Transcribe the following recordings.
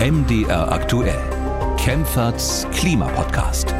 MDR aktuell. Kempferts Klimapodcast.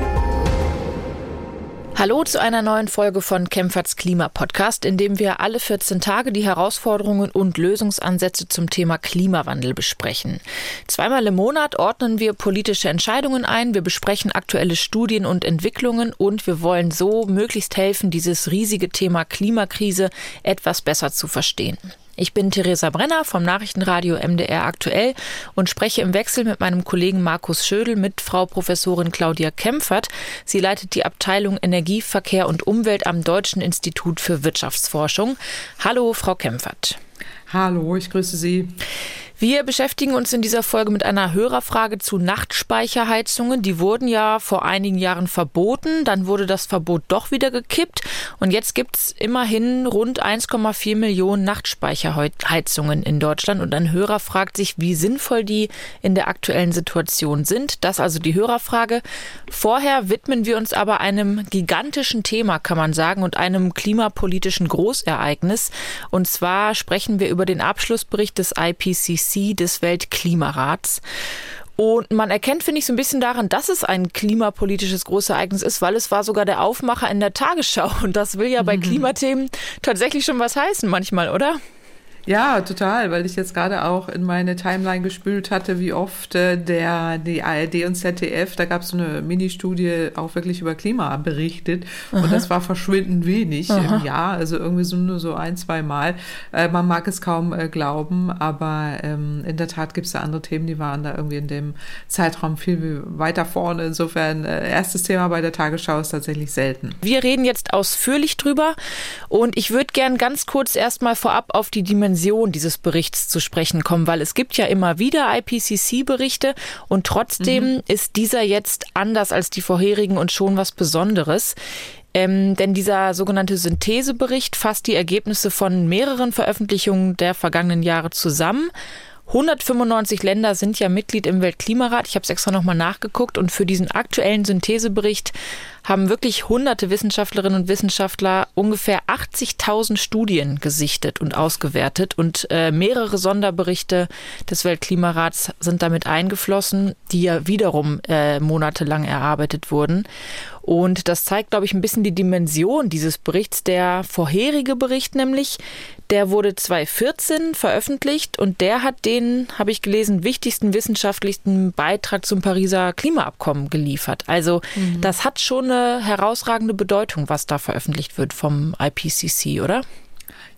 Hallo zu einer neuen Folge von Kempferts Klimapodcast, in dem wir alle 14 Tage die Herausforderungen und Lösungsansätze zum Thema Klimawandel besprechen. Zweimal im Monat ordnen wir politische Entscheidungen ein, wir besprechen aktuelle Studien und Entwicklungen und wir wollen so möglichst helfen, dieses riesige Thema Klimakrise etwas besser zu verstehen. Ich bin Theresa Brenner vom Nachrichtenradio MDR aktuell und spreche im Wechsel mit meinem Kollegen Markus Schödel mit Frau Professorin Claudia Kempfert. Sie leitet die Abteilung Energie, Verkehr und Umwelt am Deutschen Institut für Wirtschaftsforschung. Hallo, Frau Kempfert. Hallo, ich grüße Sie. Wir beschäftigen uns in dieser Folge mit einer Hörerfrage zu Nachtspeicherheizungen. Die wurden ja vor einigen Jahren verboten, dann wurde das Verbot doch wieder gekippt und jetzt gibt es immerhin rund 1,4 Millionen Nachtspeicherheizungen in Deutschland und ein Hörer fragt sich, wie sinnvoll die in der aktuellen Situation sind. Das also die Hörerfrage. Vorher widmen wir uns aber einem gigantischen Thema, kann man sagen, und einem klimapolitischen Großereignis. Und zwar sprechen wir über den Abschlussbericht des IPCC Des Weltklimarats. Und man erkennt, finde ich, so ein bisschen daran, dass es ein klimapolitisches Großereignis ist, weil es war sogar der Aufmacher in der Tagesschau. Und das will ja bei mhm. Klimathemen tatsächlich schon was heißen manchmal, oder? Ja, total, weil ich jetzt gerade auch in meine Timeline gespült hatte, wie oft äh, der die ARD und ZDF, da gab es so eine Mini-Studie auch wirklich über Klima berichtet Aha. und das war verschwindend wenig Aha. im Jahr, also irgendwie so nur so ein, zwei Mal. Äh, man mag es kaum äh, glauben, aber ähm, in der Tat gibt es da andere Themen, die waren da irgendwie in dem Zeitraum viel weiter vorne. Insofern äh, erstes Thema bei der Tagesschau ist tatsächlich selten. Wir reden jetzt ausführlich drüber und ich würde gern ganz kurz erstmal vorab auf die Dimension Dimension dieses Berichts zu sprechen kommen, weil es gibt ja immer wieder IPCC-Berichte und trotzdem mhm. ist dieser jetzt anders als die vorherigen und schon was Besonderes. Ähm, denn dieser sogenannte Synthesebericht fasst die Ergebnisse von mehreren Veröffentlichungen der vergangenen Jahre zusammen 195 Länder sind ja Mitglied im Weltklimarat. Ich habe es extra nochmal nachgeguckt und für diesen aktuellen Synthesebericht haben wirklich hunderte Wissenschaftlerinnen und Wissenschaftler ungefähr 80.000 Studien gesichtet und ausgewertet und äh, mehrere Sonderberichte des Weltklimarats sind damit eingeflossen, die ja wiederum äh, monatelang erarbeitet wurden. Und das zeigt, glaube ich, ein bisschen die Dimension dieses Berichts. Der vorherige Bericht nämlich, der wurde 2014 veröffentlicht und der hat den, habe ich gelesen, wichtigsten wissenschaftlichsten Beitrag zum Pariser Klimaabkommen geliefert. Also mhm. das hat schon eine herausragende Bedeutung, was da veröffentlicht wird vom IPCC, oder?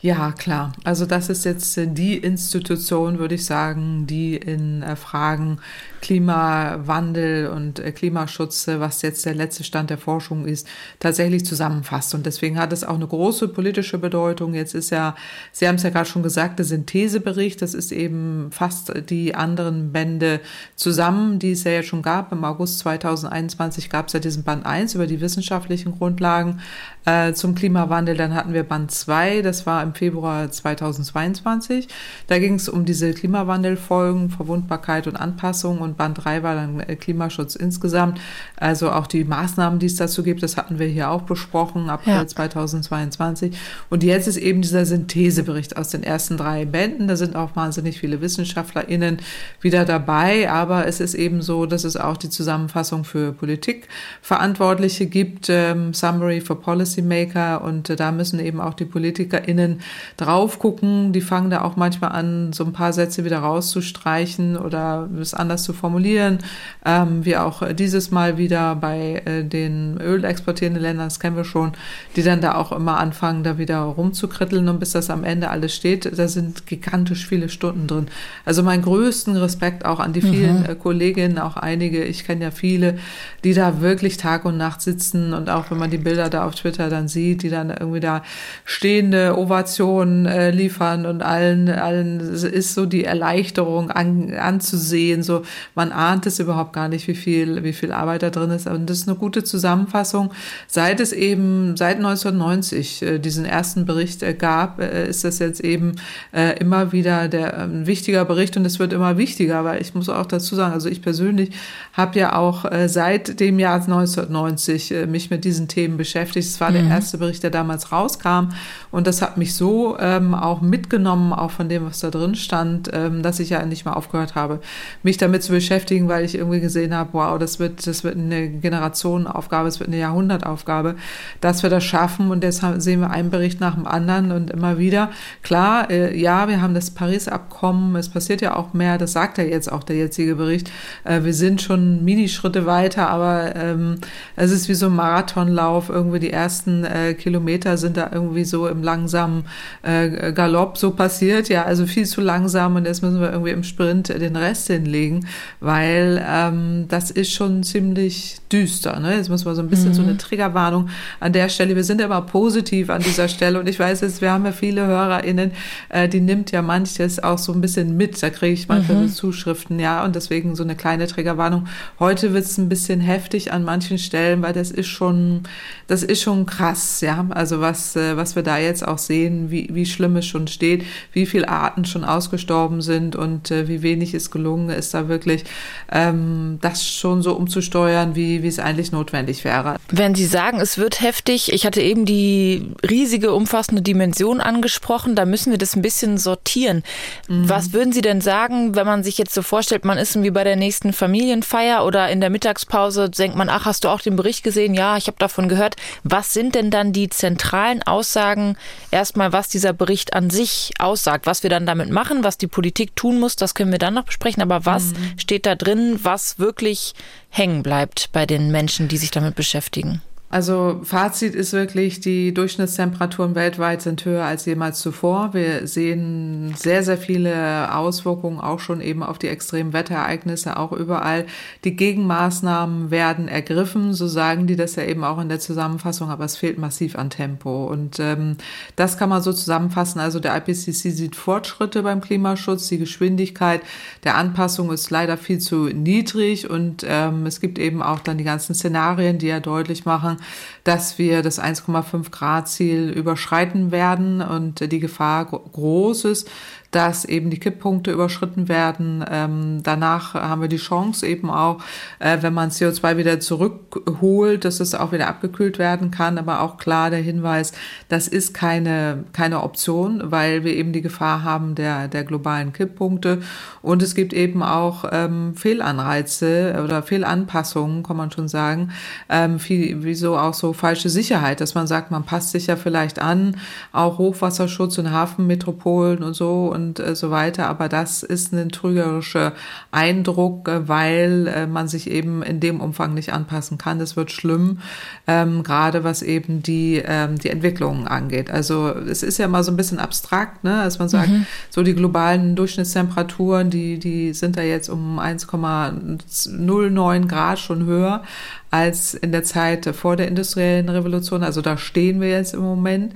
Ja, klar. Also das ist jetzt äh, die Institution, würde ich sagen, die in äh, Fragen Klimawandel und äh, Klimaschutz, was jetzt der letzte Stand der Forschung ist, tatsächlich zusammenfasst. Und deswegen hat es auch eine große politische Bedeutung. Jetzt ist ja, Sie haben es ja gerade schon gesagt, der Synthesebericht, das ist eben fast die anderen Bände zusammen, die es ja schon gab. Im August 2021 gab es ja diesen Band 1 über die wissenschaftlichen Grundlagen äh, zum Klimawandel. Dann hatten wir Band 2, das war im Februar 2022. Da ging es um diese Klimawandelfolgen, Verwundbarkeit und Anpassung und Band 3 war dann äh, Klimaschutz insgesamt. Also auch die Maßnahmen, die es dazu gibt, das hatten wir hier auch besprochen, April ja. 2022. Und jetzt ist eben dieser Synthesebericht aus den ersten drei Bänden. Da sind auch wahnsinnig viele WissenschaftlerInnen wieder dabei, aber es ist eben so, dass es auch die Zusammenfassung für Politikverantwortliche gibt, ähm, Summary for Policymaker und äh, da müssen eben auch die PolitikerInnen drauf gucken. Die fangen da auch manchmal an, so ein paar Sätze wieder rauszustreichen oder es anders zu formulieren. Ähm, wie auch dieses Mal wieder bei äh, den ölexportierenden Ländern, das kennen wir schon, die dann da auch immer anfangen, da wieder rumzukritteln und bis das am Ende alles steht, da sind gigantisch viele Stunden drin. Also meinen größten Respekt auch an die vielen mhm. äh, Kolleginnen, auch einige, ich kenne ja viele, die da wirklich Tag und Nacht sitzen und auch wenn man die Bilder da auf Twitter dann sieht, die dann irgendwie da stehende Ovationen Informationen äh, liefern und allen, allen ist so die Erleichterung an, anzusehen. So, man ahnt es überhaupt gar nicht, wie viel, wie viel Arbeit da drin ist. Und das ist eine gute Zusammenfassung. Seit es eben, seit 1990 äh, diesen ersten Bericht äh, gab, äh, ist das jetzt eben äh, immer wieder der, ein wichtiger Bericht und es wird immer wichtiger, weil ich muss auch dazu sagen, also ich persönlich habe ja auch äh, seit dem Jahr 1990 äh, mich mit diesen Themen beschäftigt. Es war mhm. der erste Bericht, der damals rauskam und das hat mich so ähm, auch mitgenommen, auch von dem, was da drin stand, ähm, dass ich ja nicht mehr aufgehört habe, mich damit zu beschäftigen, weil ich irgendwie gesehen habe, wow, das wird, das wird eine Generationenaufgabe, es wird eine Jahrhundertaufgabe, dass wir das schaffen. Und deshalb sehen wir einen Bericht nach dem anderen und immer wieder. Klar, äh, ja, wir haben das Paris-Abkommen, es passiert ja auch mehr, das sagt ja jetzt auch der jetzige Bericht. Äh, wir sind schon Minischritte weiter, aber ähm, es ist wie so ein Marathonlauf. Irgendwie die ersten äh, Kilometer sind da irgendwie so im langsamen äh, Galopp so passiert. Ja, also viel zu langsam und jetzt müssen wir irgendwie im Sprint den Rest hinlegen, weil ähm, das ist schon ziemlich düster. Ne? Jetzt müssen wir so ein bisschen mhm. so eine Triggerwarnung an der Stelle. Wir sind aber positiv an dieser Stelle und ich weiß jetzt, wir haben ja viele HörerInnen, äh, die nimmt ja manches auch so ein bisschen mit. Da kriege ich manchmal mhm. so Zuschriften, ja, und deswegen so eine kleine Triggerwarnung. Heute wird es ein bisschen heftig an manchen Stellen, weil das ist schon, das ist schon krass, ja. Also was, äh, was wir da jetzt auch sehen, wie, wie schlimm es schon steht, wie viele Arten schon ausgestorben sind und äh, wie wenig es gelungen ist, da wirklich ähm, das schon so umzusteuern, wie, wie es eigentlich notwendig wäre. Wenn Sie sagen, es wird heftig, ich hatte eben die riesige, umfassende Dimension angesprochen, da müssen wir das ein bisschen sortieren. Mhm. Was würden Sie denn sagen, wenn man sich jetzt so vorstellt, man ist wie bei der nächsten Familienfeier oder in der Mittagspause denkt man, ach, hast du auch den Bericht gesehen? Ja, ich habe davon gehört. Was sind denn dann die zentralen Aussagen, erstmal, was dieser Bericht an sich aussagt, was wir dann damit machen, was die Politik tun muss, das können wir dann noch besprechen. Aber was mhm. steht da drin, was wirklich hängen bleibt bei den Menschen, die sich damit beschäftigen? Also Fazit ist wirklich, die Durchschnittstemperaturen weltweit sind höher als jemals zuvor. Wir sehen sehr, sehr viele Auswirkungen auch schon eben auf die extremen Wetterereignisse, auch überall. Die Gegenmaßnahmen werden ergriffen, so sagen die das ja eben auch in der Zusammenfassung, aber es fehlt massiv an Tempo. Und ähm, das kann man so zusammenfassen. Also der IPCC sieht Fortschritte beim Klimaschutz. Die Geschwindigkeit der Anpassung ist leider viel zu niedrig und ähm, es gibt eben auch dann die ganzen Szenarien, die ja deutlich machen, dass wir das 1,5 Grad Ziel überschreiten werden und die Gefahr groß ist, dass eben die Kipppunkte überschritten werden. Ähm, danach haben wir die Chance eben auch, äh, wenn man CO2 wieder zurückholt, dass es auch wieder abgekühlt werden kann. Aber auch klar der Hinweis, das ist keine, keine Option, weil wir eben die Gefahr haben der, der globalen Kipppunkte. Und es gibt eben auch ähm, Fehlanreize oder Fehlanpassungen, kann man schon sagen. Ähm, wie, wieso auch so falsche Sicherheit, dass man sagt, man passt sich ja vielleicht an, auch Hochwasserschutz und Hafenmetropolen und so und äh, so weiter. Aber das ist ein trügerischer Eindruck, äh, weil äh, man sich eben in dem Umfang nicht anpassen kann. Das wird schlimm, ähm, gerade was eben die, ähm, die Entwicklungen angeht. Also es ist ja mal so ein bisschen abstrakt, ne? als man sagt, mhm. so die globalen Durchschnittstemperaturen, die, die sind da jetzt um 1,09 Grad schon höher als in der Zeit vor der industriellen Revolution. Also da stehen wir jetzt im Moment.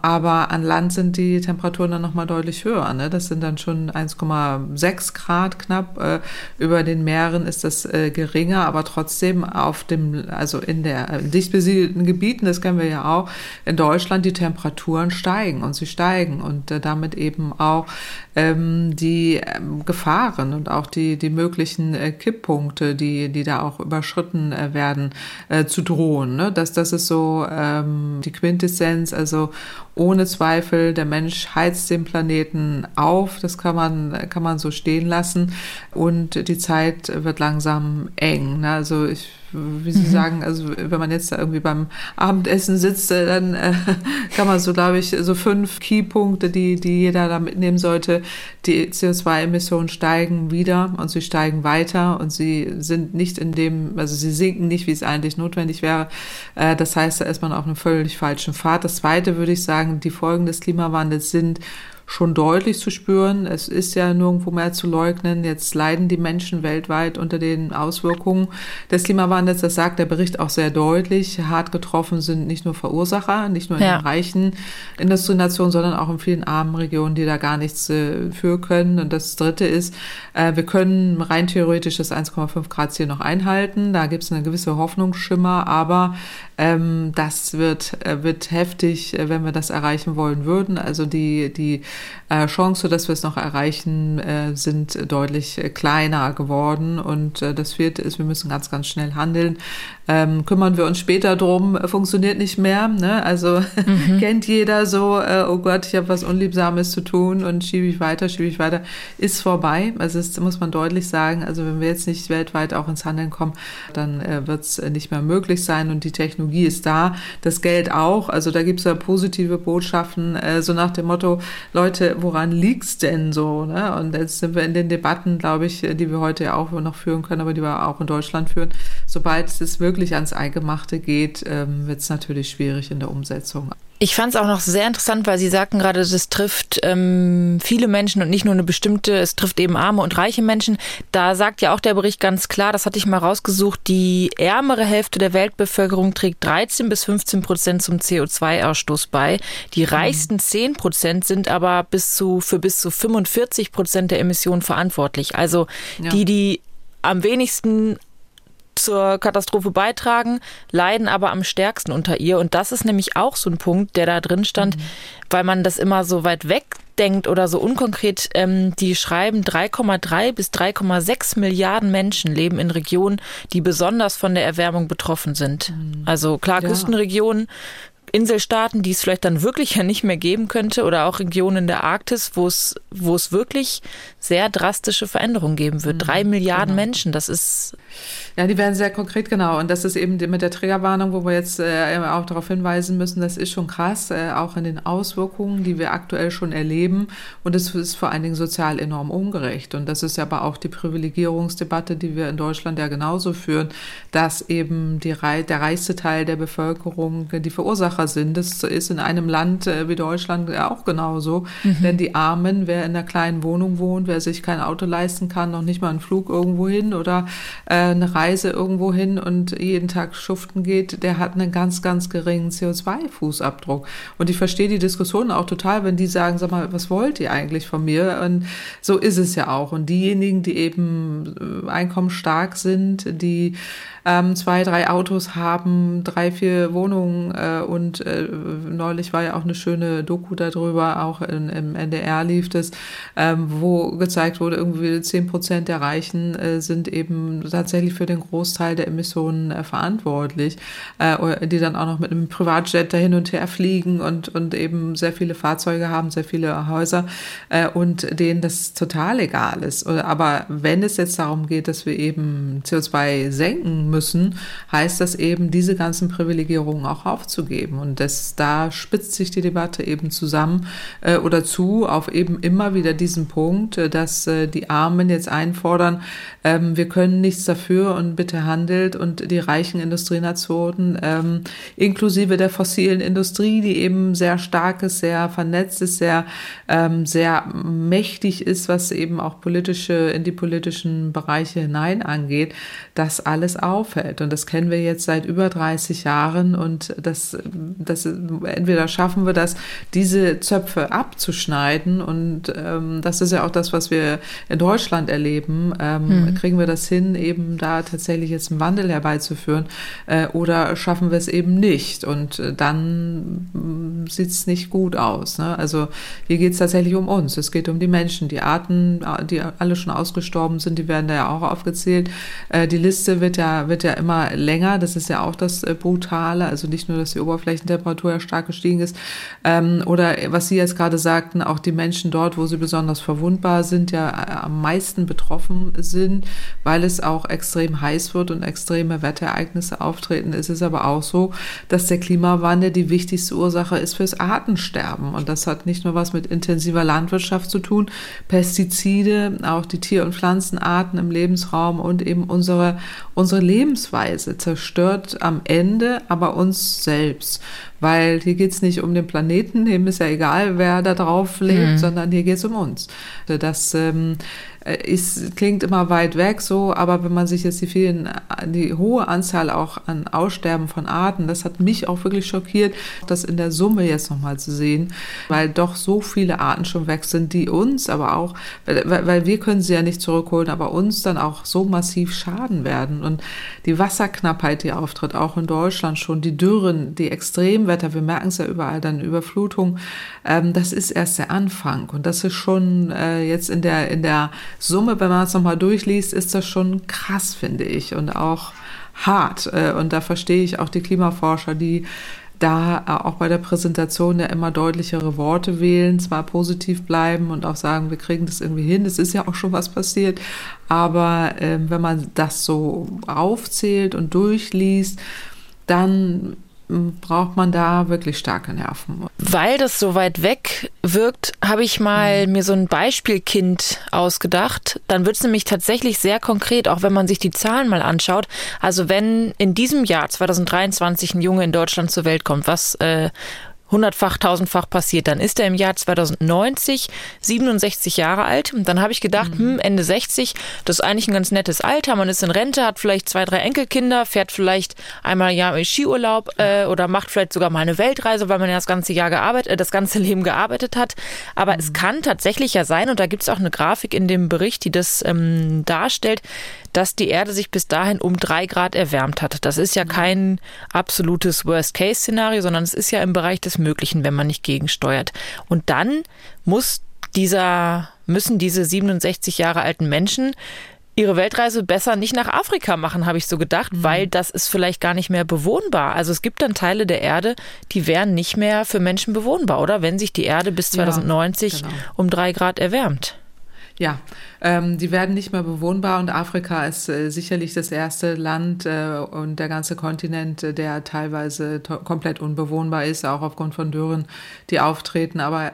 Aber an Land sind die Temperaturen dann nochmal deutlich höher. Ne? Das sind dann schon 1,6 Grad knapp. Äh, über den Meeren ist das äh, geringer, aber trotzdem auf dem, also in der äh, dicht besiedelten Gebieten, das kennen wir ja auch, in Deutschland die Temperaturen steigen und sie steigen und damit eben auch ähm, die ähm, Gefahren und auch die, die möglichen Kipppunkte, die, die da auch überschritten äh, werden, äh, zu drohen. Ne? Das, das ist so ähm, die Quintessenz. Also ohne Zweifel, der Mensch heizt den Planeten auf. Das kann man, kann man so stehen lassen. Und die Zeit wird langsam eng. Ne? Also ich wie Sie mhm. sagen, also wenn man jetzt da irgendwie beim Abendessen sitzt, äh, dann äh, kann man so, glaube ich, so fünf Keypunkte, die, die jeder da mitnehmen sollte. Die CO2-Emissionen steigen wieder und sie steigen weiter und sie sind nicht in dem, also sie sinken nicht, wie es eigentlich notwendig wäre. Äh, das heißt, da ist man auf einem völlig falschen Pfad. Das zweite würde ich sagen, die Folgen des Klimawandels sind schon deutlich zu spüren. Es ist ja nirgendwo mehr zu leugnen. Jetzt leiden die Menschen weltweit unter den Auswirkungen des Klimawandels. Das sagt der Bericht auch sehr deutlich. Hart getroffen sind nicht nur Verursacher, nicht nur in ja. den reichen Industrienationen, sondern auch in vielen armen Regionen, die da gar nichts äh, für können. Und das Dritte ist, äh, wir können rein theoretisch das 1,5 Grad Ziel noch einhalten. Da gibt es eine gewisse Hoffnungsschimmer, aber ähm, das wird, äh, wird heftig, äh, wenn wir das erreichen wollen würden. Also die, die äh, Chance, dass wir es noch erreichen, sind deutlich kleiner geworden. Und das vierte ist, wir müssen ganz, ganz schnell handeln. Ähm, kümmern wir uns später drum, funktioniert nicht mehr. Ne? Also mhm. kennt jeder so, äh, oh Gott, ich habe was Unliebsames zu tun und schiebe ich weiter, schiebe ich weiter, ist vorbei. Also das muss man deutlich sagen. Also wenn wir jetzt nicht weltweit auch ins Handeln kommen, dann äh, wird es nicht mehr möglich sein und die Technologie ist da, das Geld auch. Also da gibt es ja positive Botschaften, äh, so nach dem Motto, Leute, woran liegt's denn so? Ne? Und jetzt sind wir in den Debatten, glaube ich, die wir heute ja auch noch führen können, aber die wir auch in Deutschland führen. Sobald es wirklich ans Eingemachte geht, ähm, wird es natürlich schwierig in der Umsetzung. Ich fand es auch noch sehr interessant, weil Sie sagten gerade, das trifft ähm, viele Menschen und nicht nur eine bestimmte, es trifft eben arme und reiche Menschen. Da sagt ja auch der Bericht ganz klar, das hatte ich mal rausgesucht, die ärmere Hälfte der Weltbevölkerung trägt 13 bis 15 Prozent zum CO2-Ausstoß bei. Die mhm. reichsten 10 Prozent sind aber bis zu, für bis zu 45 Prozent der Emissionen verantwortlich. Also ja. die, die am wenigsten zur Katastrophe beitragen, leiden aber am stärksten unter ihr. Und das ist nämlich auch so ein Punkt, der da drin stand, mhm. weil man das immer so weit weg denkt oder so unkonkret. Ähm, die schreiben, 3,3 bis 3,6 Milliarden Menschen leben in Regionen, die besonders von der Erwärmung betroffen sind. Mhm. Also klar, ja. Küstenregionen Inselstaaten, die es vielleicht dann wirklich ja nicht mehr geben könnte oder auch Regionen der Arktis, wo es, wo es wirklich sehr drastische Veränderungen geben wird. Mhm, Drei Milliarden genau. Menschen, das ist. Ja, die werden sehr konkret, genau. Und das ist eben mit der Triggerwarnung, wo wir jetzt äh, auch darauf hinweisen müssen, das ist schon krass, äh, auch in den Auswirkungen, die wir aktuell schon erleben. Und es ist vor allen Dingen sozial enorm ungerecht. Und das ist aber auch die Privilegierungsdebatte, die wir in Deutschland ja genauso führen, dass eben die, der reichste Teil der Bevölkerung die Verursacher sind. Das ist in einem Land äh, wie Deutschland auch genauso. Mhm. Denn die Armen, wer in einer kleinen Wohnung wohnt, wer sich kein Auto leisten kann, noch nicht mal einen Flug irgendwo hin oder äh, eine Reise irgendwo hin und jeden Tag schuften geht, der hat einen ganz, ganz geringen CO2-Fußabdruck. Und ich verstehe die Diskussion auch total, wenn die sagen, sag mal, was wollt ihr eigentlich von mir? Und so ist es ja auch. Und diejenigen, die eben äh, einkommensstark sind, die ähm, zwei, drei Autos haben, drei, vier Wohnungen äh, und äh, neulich war ja auch eine schöne Doku darüber, auch in, im NDR lief das, ähm, wo gezeigt wurde, irgendwie zehn Prozent der Reichen äh, sind eben tatsächlich für den Großteil der Emissionen äh, verantwortlich, äh, die dann auch noch mit einem Privatjet da hin und her fliegen und, und eben sehr viele Fahrzeuge haben, sehr viele Häuser äh, und denen das total egal ist. Aber wenn es jetzt darum geht, dass wir eben CO2 senken müssen, heißt das eben, diese ganzen Privilegierungen auch aufzugeben. Und das, da spitzt sich die Debatte eben zusammen äh, oder zu auf eben immer wieder diesen Punkt, äh, dass äh, die Armen jetzt einfordern, ähm, wir können nichts dafür und bitte handelt und die reichen Industrienationen, ähm, inklusive der fossilen Industrie, die eben sehr stark ist, sehr vernetzt ist, sehr, ähm, sehr mächtig ist, was eben auch politische, in die politischen Bereiche hinein angeht, das alles auffällt. Und das kennen wir jetzt seit über 30 Jahren und das, das entweder schaffen wir das, diese Zöpfe abzuschneiden und ähm, das ist ja auch das, was wir in Deutschland erleben. Ähm, hm. Kriegen wir das hin, eben da tatsächlich jetzt einen Wandel herbeizuführen äh, oder schaffen wir es eben nicht? Und äh, dann mm, sieht es nicht gut aus. Ne? Also hier geht es tatsächlich um uns. Es geht um die Menschen, die Arten, die alle schon ausgestorben sind, die werden da ja auch aufgezählt. Äh, die Liste wird ja, wird ja immer länger. Das ist ja auch das äh, Brutale. Also nicht nur, dass die Oberflächentemperatur ja stark gestiegen ist. Ähm, oder was Sie jetzt gerade sagten, auch die Menschen dort, wo sie besonders verwundbar sind, ja äh, am meisten betroffen sind, weil es auch extrem heiß wird und extreme Wetterereignisse auftreten. Es ist aber auch so, dass der Klimawandel die wichtigste Ursache ist fürs Artensterben. Und das hat nicht nur was mit intensiver Landwirtschaft zu tun, Pestizide, auch die Tier- und Pflanzenarten im Lebensraum und eben unsere, unsere Lebensweise zerstört am Ende aber uns selbst weil hier geht's nicht um den Planeten, dem ist ja egal, wer da drauf lebt, mhm. sondern hier geht's um uns. Das ähm, ist, klingt immer weit weg so, aber wenn man sich jetzt die vielen, die hohe Anzahl auch an Aussterben von Arten, das hat mich auch wirklich schockiert, das in der Summe jetzt nochmal zu sehen, weil doch so viele Arten schon weg sind, die uns aber auch, weil, weil wir können sie ja nicht zurückholen, aber uns dann auch so massiv schaden werden und die Wasserknappheit, die auftritt, auch in Deutschland schon, die Dürren, die extrem Extremwetter, wir merken es ja überall, dann Überflutung, ähm, das ist erst der Anfang. Und das ist schon äh, jetzt in der, in der Summe, wenn man es nochmal durchliest, ist das schon krass, finde ich. Und auch hart. Äh, und da verstehe ich auch die Klimaforscher, die da äh, auch bei der Präsentation ja immer deutlichere Worte wählen, zwar positiv bleiben und auch sagen, wir kriegen das irgendwie hin, es ist ja auch schon was passiert, aber äh, wenn man das so aufzählt und durchliest, dann braucht man da wirklich starke Nerven. Weil das so weit weg wirkt, habe ich mal mhm. mir so ein Beispielkind ausgedacht. Dann wird es nämlich tatsächlich sehr konkret, auch wenn man sich die Zahlen mal anschaut. Also wenn in diesem Jahr 2023 ein Junge in Deutschland zur Welt kommt, was äh, hundertfach, tausendfach passiert. Dann ist er im Jahr 2090 67 Jahre alt. Und dann habe ich gedacht, mhm. hm, Ende 60, das ist eigentlich ein ganz nettes Alter. Man ist in Rente, hat vielleicht zwei, drei Enkelkinder, fährt vielleicht einmal im Jahr in Skiurlaub äh, oder macht vielleicht sogar mal eine Weltreise, weil man ja das ganze Jahr gearbeitet, äh, das ganze Leben gearbeitet hat. Aber mhm. es kann tatsächlich ja sein, und da gibt es auch eine Grafik in dem Bericht, die das ähm, darstellt, dass die Erde sich bis dahin um drei Grad erwärmt hat. Das ist ja kein absolutes Worst-Case-Szenario, sondern es ist ja im Bereich des Möglichen, wenn man nicht gegensteuert. Und dann muss dieser, müssen diese 67 Jahre alten Menschen ihre Weltreise besser nicht nach Afrika machen, habe ich so gedacht, mhm. weil das ist vielleicht gar nicht mehr bewohnbar. Also es gibt dann Teile der Erde, die wären nicht mehr für Menschen bewohnbar, oder? Wenn sich die Erde bis 2090 ja, genau. um drei Grad erwärmt. Ja, ähm, die werden nicht mehr bewohnbar und Afrika ist äh, sicherlich das erste Land äh, und der ganze Kontinent, äh, der teilweise komplett unbewohnbar ist, auch aufgrund von Dürren, die auftreten. Aber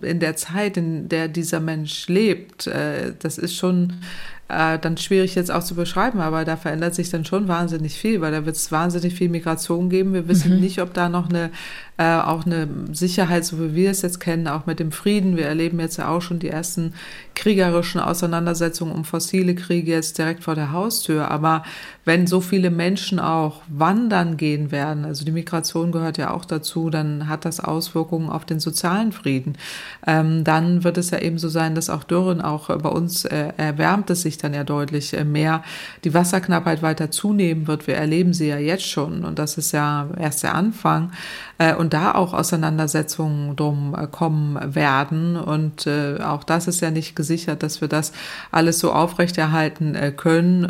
in der Zeit, in der dieser Mensch lebt, äh, das ist schon äh, dann schwierig jetzt auch zu beschreiben, aber da verändert sich dann schon wahnsinnig viel, weil da wird es wahnsinnig viel Migration geben. Wir wissen mhm. nicht, ob da noch eine äh, auch eine Sicherheit, so wie wir es jetzt kennen, auch mit dem Frieden. Wir erleben jetzt ja auch schon die ersten kriegerischen Auseinandersetzungen um fossile Kriege jetzt direkt vor der Haustür. Aber wenn so viele Menschen auch wandern gehen werden, also die Migration gehört ja auch dazu, dann hat das Auswirkungen auf den sozialen Frieden. Ähm, dann wird es ja eben so sein, dass auch Dürren, auch bei uns äh, erwärmt es sich dann ja deutlich äh, mehr, die Wasserknappheit weiter zunehmen wird. Wir erleben sie ja jetzt schon und das ist ja erst der Anfang. Äh, und da auch Auseinandersetzungen drum äh, kommen werden. Und äh, auch das ist ja nicht gesichert, dass wir das alles so aufrechterhalten können,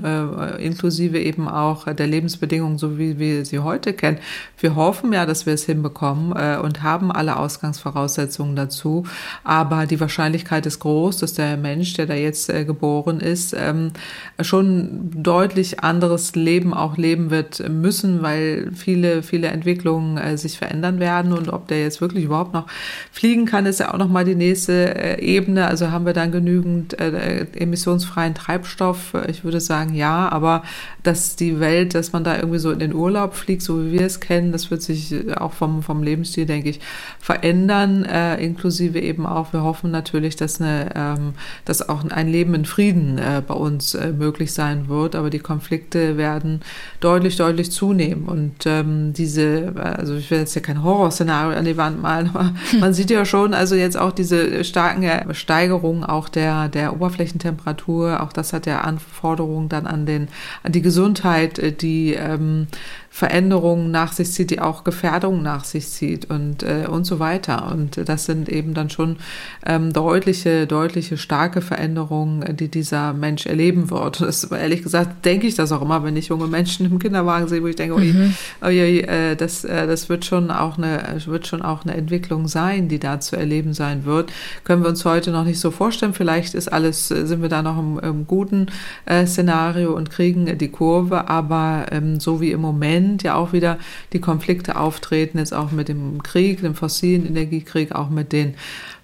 inklusive eben auch der Lebensbedingungen, so wie wir sie heute kennen. Wir hoffen ja, dass wir es hinbekommen und haben alle Ausgangsvoraussetzungen dazu. Aber die Wahrscheinlichkeit ist groß, dass der Mensch, der da jetzt geboren ist, ähm, schon deutlich anderes Leben auch leben wird müssen, weil viele, viele Entwicklungen sich verändern verändern werden und ob der jetzt wirklich überhaupt noch fliegen kann, ist ja auch noch mal die nächste äh, Ebene. Also haben wir dann genügend äh, emissionsfreien Treibstoff? Ich würde sagen ja, aber dass die Welt, dass man da irgendwie so in den Urlaub fliegt, so wie wir es kennen, das wird sich auch vom, vom Lebensstil, denke ich, verändern, äh, inklusive eben auch, wir hoffen natürlich, dass, eine, ähm, dass auch ein Leben in Frieden äh, bei uns äh, möglich sein wird, aber die Konflikte werden deutlich, deutlich zunehmen und ähm, diese, also ich will jetzt ja kein Horrorszenario an die Wand malen, aber man sieht ja schon, also jetzt auch diese starken Steigerungen auch der, der Oberflächentemperatur, auch das hat ja Anforderungen dann an den, an die Gesundheit, äh, die ähm, Veränderungen nach sich zieht, die auch Gefährdungen nach sich zieht und, äh, und so weiter. Und das sind eben dann schon ähm, deutliche, deutliche, starke Veränderungen, die dieser Mensch erleben wird. Das, ehrlich gesagt denke ich das auch immer, wenn ich junge Menschen im Kinderwagen sehe, wo ich denke, oh, mhm. oh, äh, das, äh, das wird schon auch eine, wird schon auch eine Entwicklung sein, die da zu erleben sein wird. Können wir uns heute noch nicht so vorstellen. Vielleicht ist alles, sind wir da noch im, im guten äh, Szenario und kriegen die Kurve, aber ähm, so wie im Moment Moment ja auch wieder die Konflikte auftreten, jetzt auch mit dem Krieg, dem fossilen Energiekrieg, auch mit den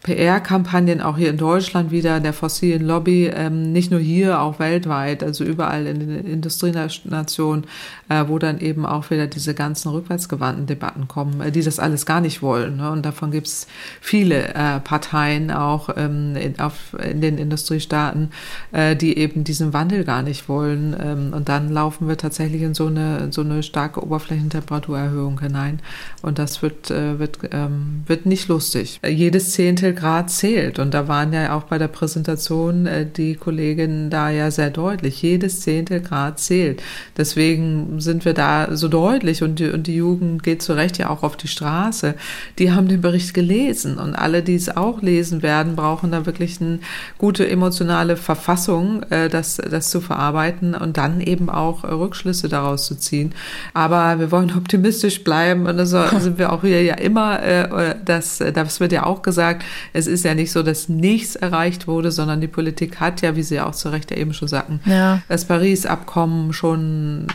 PR-Kampagnen auch hier in Deutschland wieder der fossilen Lobby, ähm, nicht nur hier, auch weltweit, also überall in den Industrienationen, äh, wo dann eben auch wieder diese ganzen rückwärtsgewandten Debatten kommen, äh, die das alles gar nicht wollen. Ne? Und davon gibt es viele äh, Parteien auch ähm, in, auf, in den Industriestaaten, äh, die eben diesen Wandel gar nicht wollen. Ähm, und dann laufen wir tatsächlich in so eine, so eine starke Oberflächentemperaturerhöhung hinein. Und das wird, äh, wird, ähm, wird nicht lustig. Jedes Zehntel Grad zählt. Und da waren ja auch bei der Präsentation äh, die Kolleginnen da ja sehr deutlich. Jedes Zehntel Grad zählt. Deswegen sind wir da so deutlich und die, und die Jugend geht zu Recht ja auch auf die Straße. Die haben den Bericht gelesen und alle, die es auch lesen werden, brauchen da wirklich eine gute emotionale Verfassung, äh, das, das zu verarbeiten und dann eben auch Rückschlüsse daraus zu ziehen. Aber wir wollen optimistisch bleiben und so sind wir auch hier ja immer, äh, das, das wird ja auch gesagt, es ist ja nicht so, dass nichts erreicht wurde, sondern die Politik hat ja, wie Sie auch zu Recht ja eben schon sagten, ja. das Paris-Abkommen schon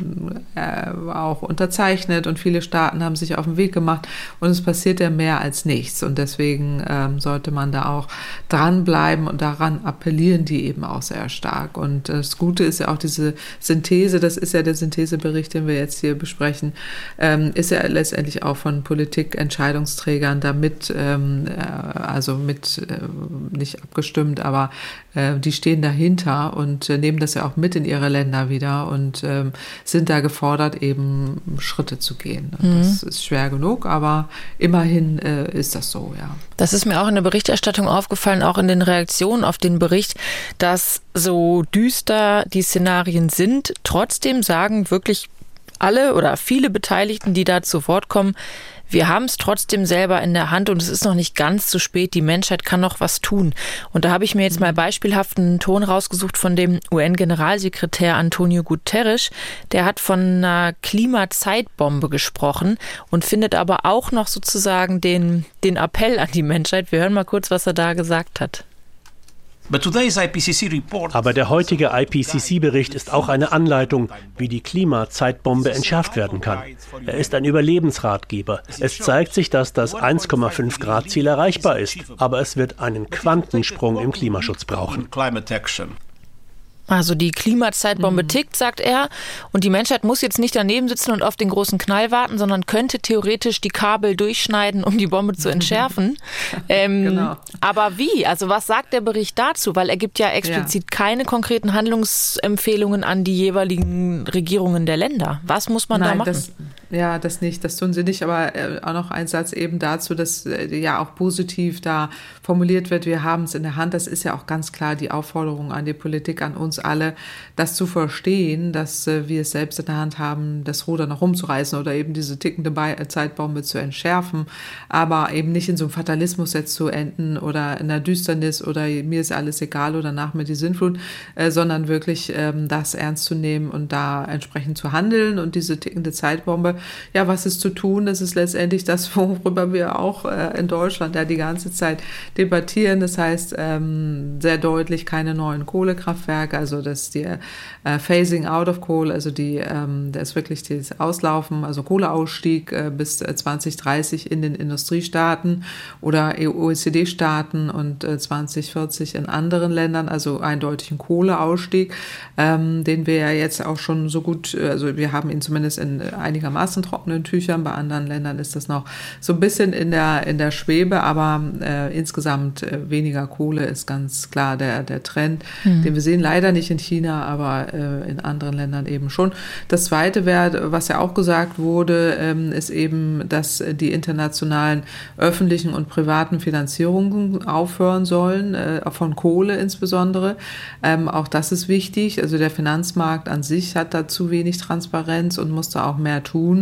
äh, auch unterzeichnet und viele Staaten haben sich auf den Weg gemacht und es passiert ja mehr als nichts und deswegen ähm, sollte man da auch dranbleiben und daran appellieren die eben auch sehr stark und das Gute ist ja auch diese Synthese, das ist ja der Synthesebericht, den wir jetzt hier besprechen, ähm, ist ja letztendlich auch von Politikentscheidungsträgern damit, ähm, äh, also mit äh, nicht abgestimmt, aber äh, die stehen dahinter und äh, nehmen das ja auch mit in ihre Länder wieder und ähm, sind da gefordert, eben Schritte zu gehen. Mhm. Das ist schwer genug, aber immerhin äh, ist das so, ja. Das ist mir auch in der Berichterstattung aufgefallen, auch in den Reaktionen auf den Bericht, dass so düster die Szenarien sind, trotzdem sagen wirklich alle oder viele Beteiligten, die da zu Wort kommen, wir haben es trotzdem selber in der Hand und es ist noch nicht ganz zu spät. Die Menschheit kann noch was tun. Und da habe ich mir jetzt mal beispielhaft einen Ton rausgesucht von dem UN-Generalsekretär Antonio Guterres. Der hat von einer Klimazeitbombe gesprochen und findet aber auch noch sozusagen den, den Appell an die Menschheit. Wir hören mal kurz, was er da gesagt hat. Aber der heutige IPCC-Bericht ist auch eine Anleitung, wie die Klimazeitbombe entschärft werden kann. Er ist ein Überlebensratgeber. Es zeigt sich, dass das 1,5 Grad-Ziel erreichbar ist, aber es wird einen Quantensprung im Klimaschutz brauchen. Also die Klimazeitbombe mhm. tickt, sagt er. Und die Menschheit muss jetzt nicht daneben sitzen und auf den großen Knall warten, sondern könnte theoretisch die Kabel durchschneiden, um die Bombe zu entschärfen. ähm, genau. Aber wie? Also was sagt der Bericht dazu? Weil er gibt ja explizit ja. keine konkreten Handlungsempfehlungen an die jeweiligen Regierungen der Länder. Was muss man Nein, da machen? Das, ja, das nicht, das tun sie nicht. Aber äh, auch noch ein Satz eben dazu, dass äh, ja auch positiv da formuliert wird, wir haben es in der Hand. Das ist ja auch ganz klar die Aufforderung an die Politik, an uns alle, das zu verstehen, dass äh, wir es selbst in der Hand haben, das Ruder noch rumzureißen oder eben diese tickende Zeitbombe zu entschärfen, aber eben nicht in so einem Fatalismus jetzt zu enden oder in der Düsternis oder mir ist alles egal oder nach mir die Sinnflut, sondern wirklich ähm, das ernst zu nehmen und da entsprechend zu handeln und diese tickende Zeitbombe, ja, was ist zu tun? Das ist letztendlich das, worüber wir auch äh, in Deutschland ja die ganze Zeit debattieren. Das heißt, ähm, sehr deutlich keine neuen Kohlekraftwerke, also dass die äh, Phasing out of Coal, also die, ähm, da wirklich das Auslaufen, also Kohleausstieg äh, bis 2030 äh, in den Industriestaaten oder OECD-Staaten und äh, 2040 in anderen Ländern, also eindeutig ein Kohleausstieg, ähm, den wir ja jetzt auch schon so gut, also wir haben ihn zumindest in einigermaßen trockenen Tüchern, bei anderen Ländern ist das noch so ein bisschen in der, in der Schwebe, aber äh, insgesamt äh, weniger Kohle ist ganz klar der, der Trend, mhm. den wir sehen. Leider nicht nicht in China, aber äh, in anderen Ländern eben schon. Das Zweite wäre, was ja auch gesagt wurde, ähm, ist eben, dass die internationalen öffentlichen und privaten Finanzierungen aufhören sollen, äh, von Kohle insbesondere. Ähm, auch das ist wichtig. Also der Finanzmarkt an sich hat da zu wenig Transparenz und muss da auch mehr tun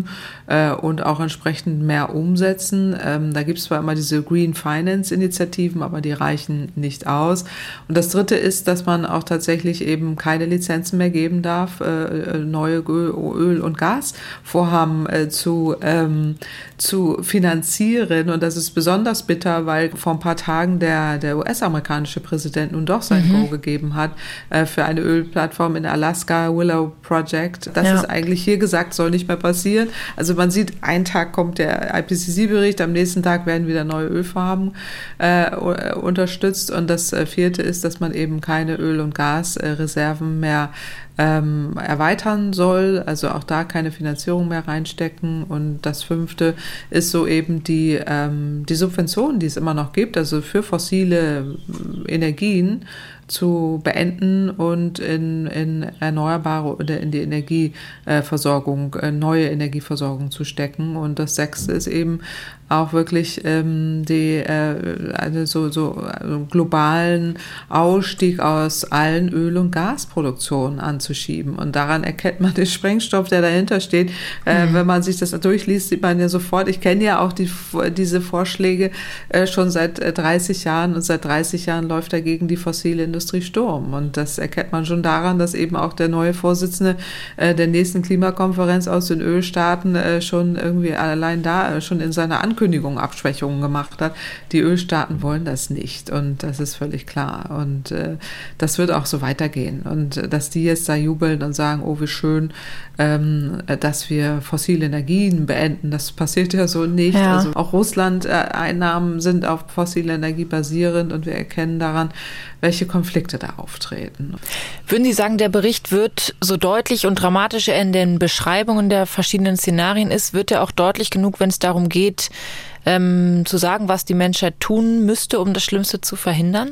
äh, und auch entsprechend mehr umsetzen. Ähm, da gibt es zwar immer diese Green Finance Initiativen, aber die reichen nicht aus. Und das Dritte ist, dass man auch tatsächlich eben keine Lizenzen mehr geben darf, äh, äh, neue Öl- und Gasvorhaben äh, zu, ähm, zu finanzieren. Und das ist besonders bitter, weil vor ein paar Tagen der, der US-amerikanische Präsident nun doch sein mhm. Go gegeben hat äh, für eine Ölplattform in Alaska, Willow Project. Das ja. ist eigentlich hier gesagt, soll nicht mehr passieren. Also man sieht, einen Tag kommt der IPCC-Bericht, am nächsten Tag werden wieder neue Ölvorhaben äh, unterstützt. Und das äh, vierte ist, dass man eben keine Öl- und Gas äh, Reserven mehr ähm, erweitern soll, also auch da keine Finanzierung mehr reinstecken. Und das fünfte ist so eben die, ähm, die Subventionen, die es immer noch gibt, also für fossile Energien zu beenden und in, in erneuerbare oder in die Energieversorgung, äh, neue Energieversorgung zu stecken. Und das sechste ist eben auch wirklich ähm, die äh, also so, so also globalen Ausstieg aus allen Öl- und Gasproduktionen anzuschieben. Und daran erkennt man den Sprengstoff, der dahinter steht. Äh, mhm. Wenn man sich das durchliest, sieht man ja sofort, ich kenne ja auch die, diese Vorschläge äh, schon seit 30 äh, Jahren und seit 30 Jahren läuft dagegen die fossile Industrie Sturm. Und das erkennt man schon daran, dass eben auch der neue Vorsitzende äh, der nächsten Klimakonferenz aus den Ölstaaten äh, schon irgendwie allein da, äh, schon in seiner Ankündigung Ankündigungen Abschwächungen gemacht hat. Die Ölstaaten wollen das nicht und das ist völlig klar. Und äh, das wird auch so weitergehen. Und äh, dass die jetzt da jubeln und sagen, oh, wie schön, ähm, dass wir fossile Energien beenden, das passiert ja so nicht. Ja. Also auch Russland-Einnahmen sind auf fossile Energie basierend und wir erkennen daran, welche Konflikte da auftreten. Würden Sie sagen, der Bericht wird so deutlich und dramatisch er in den Beschreibungen der verschiedenen Szenarien ist, wird er auch deutlich genug, wenn es darum geht, ähm, zu sagen, was die Menschheit tun müsste, um das Schlimmste zu verhindern?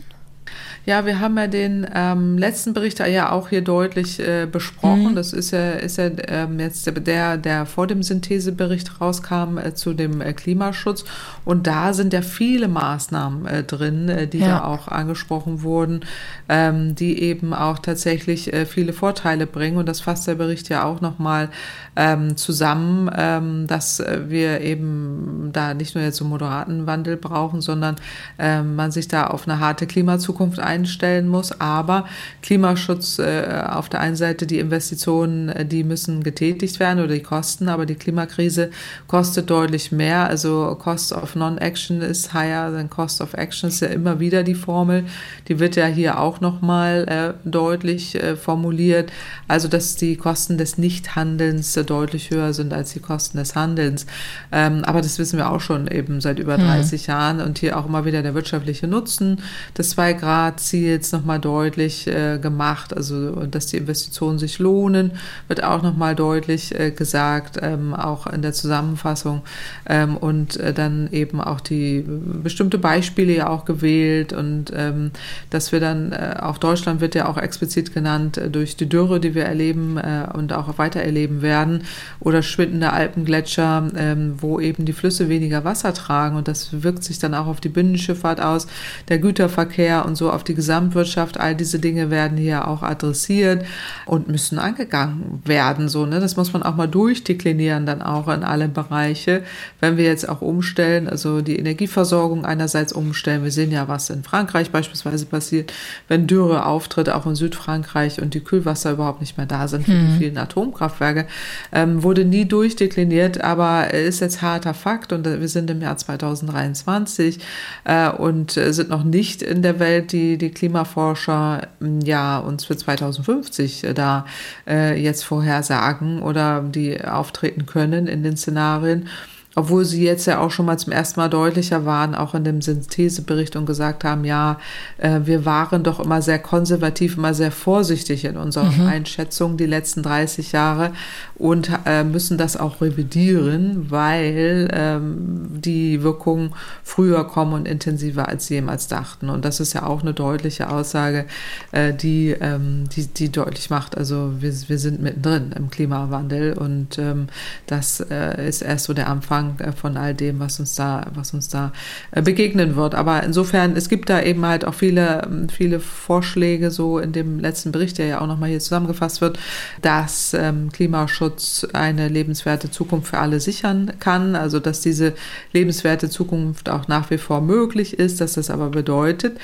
Ja, wir haben ja den ähm, letzten Bericht ja auch hier deutlich äh, besprochen. Mhm. Das ist ja, ist ja ähm, jetzt der, der vor dem Synthesebericht rauskam äh, zu dem äh, Klimaschutz. Und da sind ja viele Maßnahmen äh, drin, äh, die ja. da auch angesprochen wurden, ähm, die eben auch tatsächlich äh, viele Vorteile bringen. Und das fasst der Bericht ja auch nochmal ähm, zusammen, ähm, dass wir eben da nicht nur jetzt so moderaten Wandel brauchen, sondern ähm, man sich da auf eine harte Klimazukunft ein einstellen muss. Aber Klimaschutz äh, auf der einen Seite, die Investitionen, äh, die müssen getätigt werden oder die Kosten, aber die Klimakrise kostet deutlich mehr. Also Cost of Non-Action ist higher than Cost of Action ist ja immer wieder die Formel. Die wird ja hier auch nochmal äh, deutlich äh, formuliert. Also dass die Kosten des Nichthandelns äh, deutlich höher sind als die Kosten des Handelns. Ähm, aber das wissen wir auch schon eben seit über 30 mhm. Jahren und hier auch immer wieder der wirtschaftliche Nutzen des 2 Grad Ziels nochmal deutlich äh, gemacht. Also, dass die Investitionen sich lohnen, wird auch nochmal deutlich äh, gesagt, ähm, auch in der Zusammenfassung. Ähm, und äh, dann eben auch die bestimmte Beispiele ja auch gewählt und ähm, dass wir dann, äh, auch Deutschland wird ja auch explizit genannt äh, durch die Dürre, die wir erleben äh, und auch weiter erleben werden oder schwindende Alpengletscher, ähm, wo eben die Flüsse weniger Wasser tragen und das wirkt sich dann auch auf die Binnenschifffahrt aus, der Güterverkehr und so auf die Gesamtwirtschaft, all diese Dinge werden hier auch adressiert und müssen angegangen werden. So, ne? Das muss man auch mal durchdeklinieren, dann auch in alle Bereiche. Wenn wir jetzt auch umstellen, also die Energieversorgung einerseits umstellen, wir sehen ja, was in Frankreich beispielsweise passiert, wenn Dürre auftritt, auch in Südfrankreich und die Kühlwasser überhaupt nicht mehr da sind für mhm. die vielen Atomkraftwerke, ähm, wurde nie durchdekliniert, aber ist jetzt harter Fakt und wir sind im Jahr 2023 äh, und äh, sind noch nicht in der Welt, die, die die Klimaforscher hm, ja uns für 2050 äh, da äh, jetzt vorhersagen oder die auftreten können in den Szenarien obwohl sie jetzt ja auch schon mal zum ersten Mal deutlicher waren, auch in dem Synthesebericht und gesagt haben, ja, äh, wir waren doch immer sehr konservativ, immer sehr vorsichtig in unserer mhm. Einschätzung die letzten 30 Jahre und äh, müssen das auch revidieren, weil ähm, die Wirkungen früher kommen und intensiver als sie jemals dachten. Und das ist ja auch eine deutliche Aussage, äh, die, ähm, die, die deutlich macht, also wir, wir sind mittendrin im Klimawandel und ähm, das äh, ist erst so der Anfang Anfang äh, von all dem, was uns da, was uns da äh, begegnen wird. Aber insofern, es gibt da eben halt auch viele, ähm, viele Vorschläge, so in dem letzten Bericht, der ja auch nochmal hier zusammengefasst wird, dass ähm, Klimaschutz eine lebenswerte Zukunft für alle sichern kann. Also, dass diese lebenswerte Zukunft auch nach wie vor möglich ist, dass das aber bedeutet,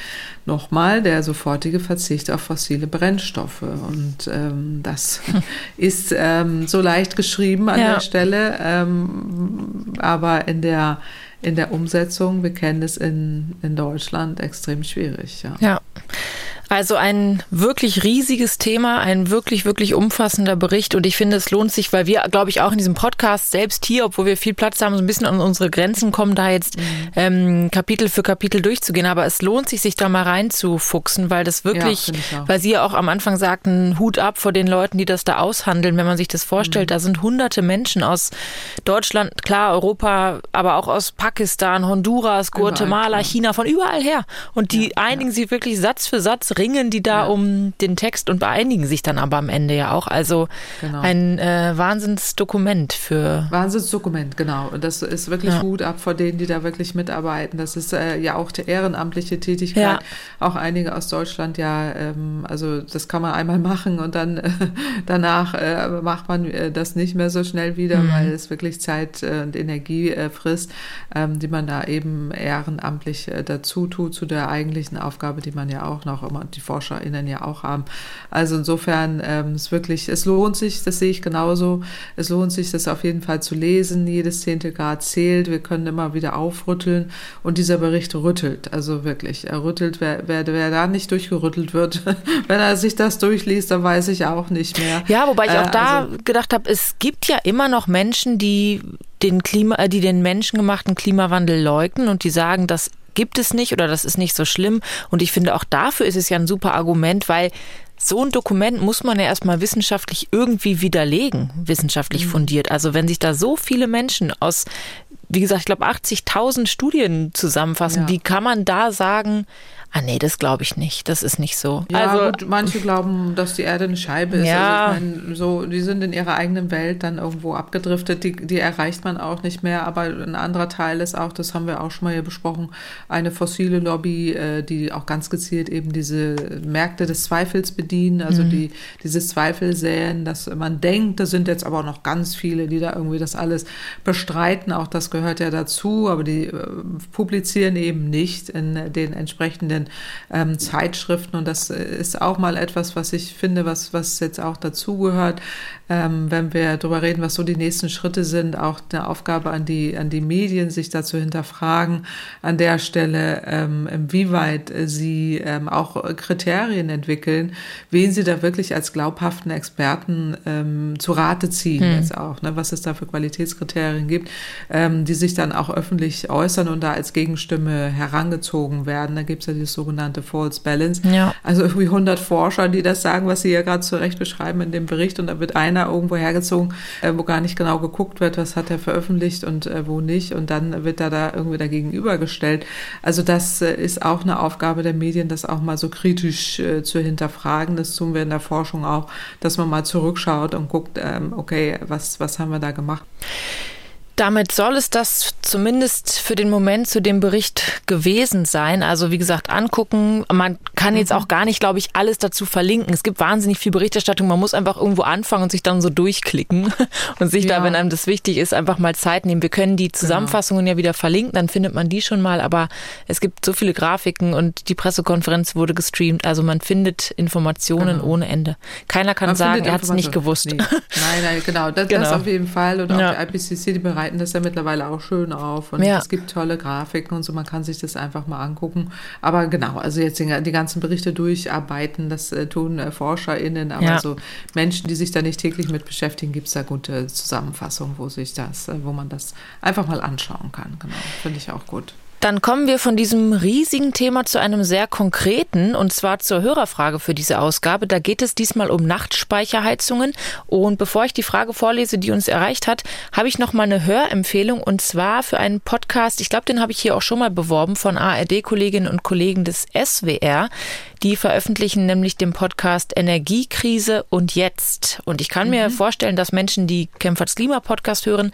nochmal der sofortige Verzicht auf fossile Brennstoffe. Und ähm, das ist ähm, so leicht geschrieben an ja. der Stelle. Ähm, aber in der, in der Umsetzung, wir kennen es in, in Deutschland, extrem schwierig. Ja. ja. Also ein wirklich riesiges Thema, ein wirklich, wirklich umfassender Bericht. Und ich finde, es lohnt sich, weil wir, glaube ich, auch in diesem Podcast selbst hier, obwohl wir viel Platz haben, so ein bisschen an unsere Grenzen kommen, da jetzt mhm. ähm, Kapitel für Kapitel durchzugehen. Aber es lohnt sich, sich da mal reinzufuchsen, weil das wirklich, ja, weil Sie ja auch am Anfang sagten, Hut ab vor den Leuten, die das da aushandeln. Wenn man sich das vorstellt, mhm. da sind hunderte Menschen aus Deutschland, klar, Europa, aber auch aus Pakistan, Honduras, Guatemala, überall, China, von überall her. Und die ja, einigen ja. sich wirklich Satz für Satz, ringen die da ja. um den Text und beeinigen sich dann aber am Ende ja auch. Also genau. ein äh, Wahnsinnsdokument für. Wahnsinnsdokument, genau. Und das ist wirklich ja. Hut ab vor denen, die da wirklich mitarbeiten. Das ist äh, ja auch die ehrenamtliche Tätigkeit. Ja. Auch einige aus Deutschland ja, ähm, also das kann man einmal machen und dann äh, danach macht man äh, das nicht mehr so schnell wieder, mhm. weil es wirklich Zeit äh, und Energie äh, frisst, ähm, die man da eben ehrenamtlich dazu tut zu der eigentlichen Aufgabe, die man ja auch noch immer, die ForscherInnen ja auch haben. Also insofern ähm, ist wirklich, es lohnt sich, das sehe ich genauso, es lohnt sich, das auf jeden Fall zu lesen. Jedes zehnte Grad zählt. Wir können immer wieder aufrütteln und dieser Bericht rüttelt, also wirklich, er rüttelt, wer, wer, wer da nicht durchgerüttelt wird, wenn er sich das durchliest, dann weiß ich auch nicht mehr. Ja, wobei ich auch äh, da also, gedacht habe, es gibt ja immer noch Menschen, die den Klima, äh, die den menschengemachten Klimawandel leugnen und die sagen, das gibt es nicht oder das ist nicht so schlimm. Und ich finde auch dafür ist es ja ein super Argument, weil so ein Dokument muss man ja erstmal wissenschaftlich irgendwie widerlegen, wissenschaftlich mhm. fundiert. Also wenn sich da so viele Menschen aus, wie gesagt, ich glaube 80.000 Studien zusammenfassen, ja. wie kann man da sagen, Ah nee, das glaube ich nicht. Das ist nicht so. Ja, also gut, manche glauben, dass die Erde eine Scheibe ist. Ja. Also ich meine, so, die sind in ihrer eigenen Welt dann irgendwo abgedriftet. Die, die erreicht man auch nicht mehr. Aber ein anderer Teil ist auch, das haben wir auch schon mal hier besprochen, eine fossile Lobby, äh, die auch ganz gezielt eben diese Märkte des Zweifels bedienen, also mhm. die dieses Zweifel säen, dass man denkt, da sind jetzt aber auch noch ganz viele, die da irgendwie das alles bestreiten. Auch das gehört ja dazu, aber die äh, publizieren eben nicht in den entsprechenden ähm, Zeitschriften. Und das ist auch mal etwas, was ich finde, was, was jetzt auch dazugehört, ähm, wenn wir darüber reden, was so die nächsten Schritte sind, auch eine Aufgabe an die, an die Medien, sich dazu hinterfragen, an der Stelle, ähm, inwieweit sie ähm, auch Kriterien entwickeln, wen sie da wirklich als glaubhaften Experten ähm, zu Rate ziehen, hm. jetzt auch, ne, was es da für Qualitätskriterien gibt, ähm, die sich dann auch öffentlich äußern und da als Gegenstimme herangezogen werden. Da gibt es ja dieses sogenannte False Balance. Ja. Also irgendwie 100 Forscher, die das sagen, was sie ja gerade zu Recht beschreiben in dem Bericht und da wird einer irgendwo hergezogen, äh, wo gar nicht genau geguckt wird, was hat er veröffentlicht und äh, wo nicht und dann wird er da irgendwie dagegen übergestellt. Also das äh, ist auch eine Aufgabe der Medien, das auch mal so kritisch zu hinterfragen. Das tun wir in der Forschung auch, dass man mal zurückschaut und guckt, ähm, okay, was, was haben wir da gemacht? Damit soll es das zumindest für den Moment zu dem Bericht gewesen sein. Also wie gesagt, angucken. Man kann jetzt auch gar nicht, glaube ich, alles dazu verlinken. Es gibt wahnsinnig viel Berichterstattung. Man muss einfach irgendwo anfangen und sich dann so durchklicken und sich ja. da, wenn einem das wichtig ist, einfach mal Zeit nehmen. Wir können die genau. Zusammenfassungen genau. ja wieder verlinken, dann findet man die schon mal. Aber es gibt so viele Grafiken und die Pressekonferenz wurde gestreamt. Also man findet Informationen genau. ohne Ende. Keiner kann man sagen, er hat es nicht gewusst. Nee. Nein, nein, genau. Das, genau. das auf jeden Fall. Und auch ja. die IPCC, die bereiten das ja mittlerweile auch schön auf. Und ja. es gibt tolle Grafiken und so. Man kann sich das einfach mal angucken. Aber genau, also jetzt die, die ganzen Berichte durcharbeiten, das äh, tun äh, ForscherInnen. Aber ja. so Menschen, die sich da nicht täglich mit beschäftigen, gibt es da gute Zusammenfassungen, wo sich das, äh, wo man das einfach mal anschauen kann. Genau. Finde ich auch gut. Dann kommen wir von diesem riesigen Thema zu einem sehr konkreten und zwar zur Hörerfrage für diese Ausgabe. Da geht es diesmal um Nachtspeicherheizungen und bevor ich die Frage vorlese, die uns erreicht hat, habe ich noch mal eine Hörempfehlung und zwar für einen Podcast. Ich glaube, den habe ich hier auch schon mal beworben von ARD Kolleginnen und Kollegen des SWR. Die veröffentlichen nämlich den Podcast Energiekrise und jetzt. Und ich kann mhm. mir vorstellen, dass Menschen, die Kämpferts Klima Podcast hören,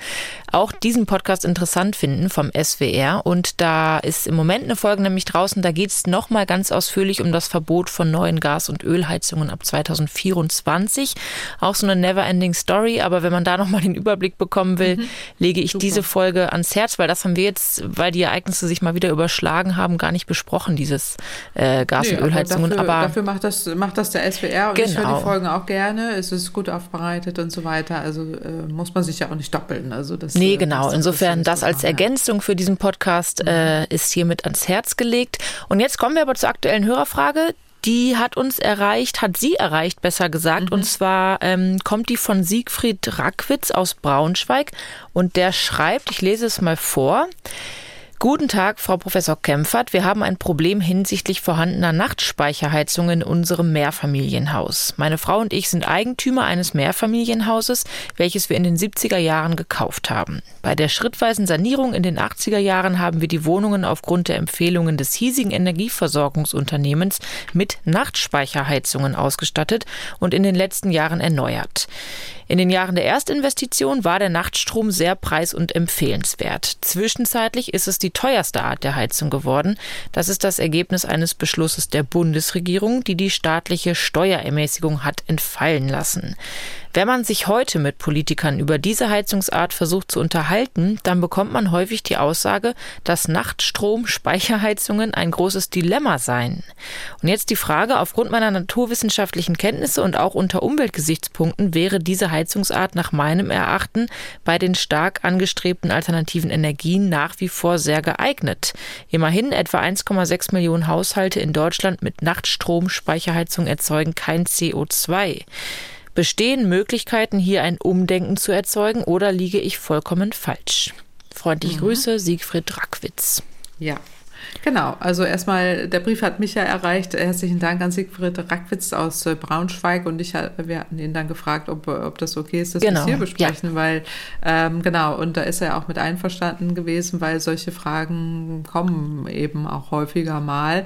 auch diesen Podcast interessant finden vom SWR. Und da ist im Moment eine Folge nämlich draußen, da geht es nochmal ganz ausführlich um das Verbot von neuen Gas- und Ölheizungen ab 2024. Auch so eine never-ending Story. Aber wenn man da nochmal den Überblick bekommen will, mhm. lege ich Super. diese Folge ans Herz, weil das haben wir jetzt, weil die Ereignisse sich mal wieder überschlagen haben, gar nicht besprochen, dieses äh, Gas- und Ölheizungen. Dafür, aber dafür macht das, macht das der SWR und genau. ich höre die Folgen auch gerne. Es ist gut aufbereitet und so weiter. Also äh, muss man sich ja auch nicht doppeln. Also das, nee, äh, genau. Das Insofern das als Ergänzung für diesen Podcast mhm. äh, ist hiermit ans Herz gelegt. Und jetzt kommen wir aber zur aktuellen Hörerfrage. Die hat uns erreicht, hat sie erreicht, besser gesagt. Mhm. Und zwar ähm, kommt die von Siegfried Rackwitz aus Braunschweig und der schreibt, ich lese es mal vor. Guten Tag, Frau Professor Kempfert. Wir haben ein Problem hinsichtlich vorhandener Nachtspeicherheizung in unserem Mehrfamilienhaus. Meine Frau und ich sind Eigentümer eines Mehrfamilienhauses, welches wir in den 70er Jahren gekauft haben. Bei der schrittweisen Sanierung in den 80er Jahren haben wir die Wohnungen aufgrund der Empfehlungen des hiesigen Energieversorgungsunternehmens mit Nachtspeicherheizungen ausgestattet und in den letzten Jahren erneuert. In den Jahren der Erstinvestition war der Nachtstrom sehr preis- und empfehlenswert. Zwischenzeitlich ist es die teuerste Art der Heizung geworden. Das ist das Ergebnis eines Beschlusses der Bundesregierung, die die staatliche Steuerermäßigung hat entfallen lassen. Wenn man sich heute mit Politikern über diese Heizungsart versucht zu unterhalten, dann bekommt man häufig die Aussage, dass Nachtstrom-Speicherheizungen ein großes Dilemma seien. Und jetzt die Frage, aufgrund meiner naturwissenschaftlichen Kenntnisse und auch unter Umweltgesichtspunkten wäre diese Heizungsart nach meinem Erachten bei den stark angestrebten alternativen Energien nach wie vor sehr geeignet. Immerhin etwa 1,6 Millionen Haushalte in Deutschland mit Nachtstrom-Speicherheizung erzeugen kein CO2. Bestehen Möglichkeiten, hier ein Umdenken zu erzeugen oder liege ich vollkommen falsch? Freundliche mhm. Grüße, Siegfried Rackwitz. Ja, Genau, also erstmal, der Brief hat mich ja erreicht. Herzlichen Dank an Siegfried Rackwitz aus äh, Braunschweig und ich, wir hatten ihn dann gefragt, ob, ob das okay ist, dass genau. wir es hier besprechen, ja. weil, ähm, genau, und da ist er auch mit einverstanden gewesen, weil solche Fragen kommen eben auch häufiger mal.